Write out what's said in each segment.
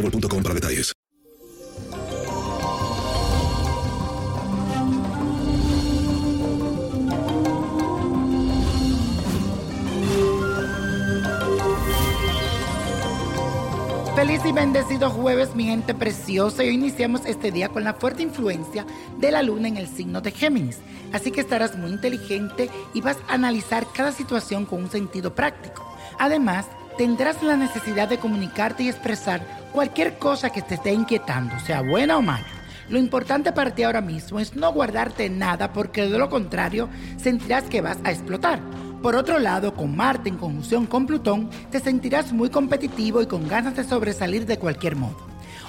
para detalles. Feliz y bendecido jueves, mi gente preciosa. Y hoy iniciamos este día con la fuerte influencia de la luna en el signo de Géminis. Así que estarás muy inteligente y vas a analizar cada situación con un sentido práctico. Además, tendrás la necesidad de comunicarte y expresar cualquier cosa que te esté inquietando, sea buena o mala. Lo importante para ti ahora mismo es no guardarte nada porque de lo contrario sentirás que vas a explotar. Por otro lado, con Marte en conjunción con Plutón, te sentirás muy competitivo y con ganas de sobresalir de cualquier modo.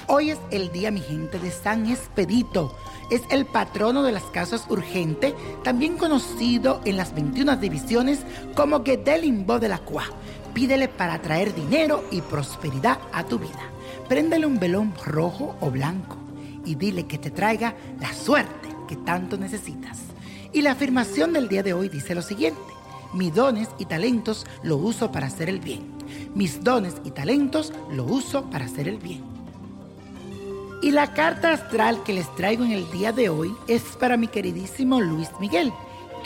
Hoy es el día, mi gente, de San Expedito. Es el patrono de las casas urgente, también conocido en las 21 divisiones como Gedelimbo de la Cua. Pídele para traer dinero y prosperidad a tu vida. Préndele un velón rojo o blanco y dile que te traiga la suerte que tanto necesitas. Y la afirmación del día de hoy dice lo siguiente. Mis dones y talentos lo uso para hacer el bien. Mis dones y talentos lo uso para hacer el bien. Y la carta astral que les traigo en el día de hoy es para mi queridísimo Luis Miguel,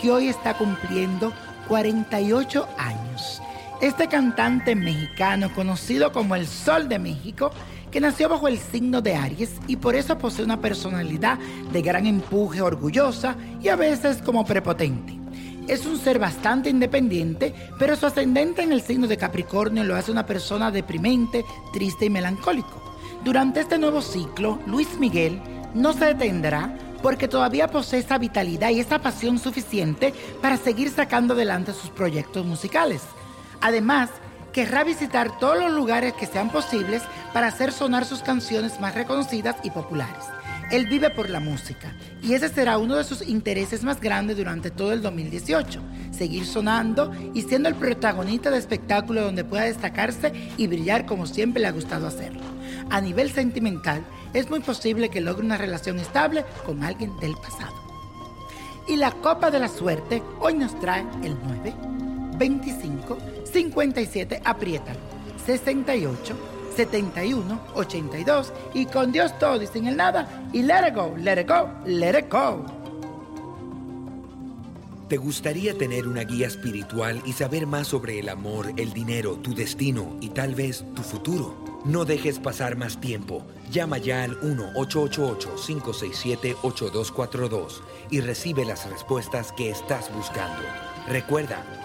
que hoy está cumpliendo 48 años. Este cantante mexicano, conocido como el Sol de México, que nació bajo el signo de Aries y por eso posee una personalidad de gran empuje, orgullosa y a veces como prepotente. Es un ser bastante independiente, pero su ascendente en el signo de Capricornio lo hace una persona deprimente, triste y melancólico. Durante este nuevo ciclo, Luis Miguel no se detendrá porque todavía posee esa vitalidad y esa pasión suficiente para seguir sacando adelante sus proyectos musicales. Además, querrá visitar todos los lugares que sean posibles para hacer sonar sus canciones más reconocidas y populares. Él vive por la música y ese será uno de sus intereses más grandes durante todo el 2018. Seguir sonando y siendo el protagonista de espectáculo donde pueda destacarse y brillar como siempre le ha gustado hacerlo. A nivel sentimental, es muy posible que logre una relación estable con alguien del pasado. Y la copa de la suerte hoy nos trae el 9, 25, 57, apriétalo, 68, 71, 82 y con Dios todo y sin el nada y let it go, let it go, let it go. ¿Te gustaría tener una guía espiritual y saber más sobre el amor, el dinero, tu destino y tal vez tu futuro? No dejes pasar más tiempo. Llama ya al 1-888-567-8242 y recibe las respuestas que estás buscando. Recuerda,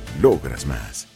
logras más.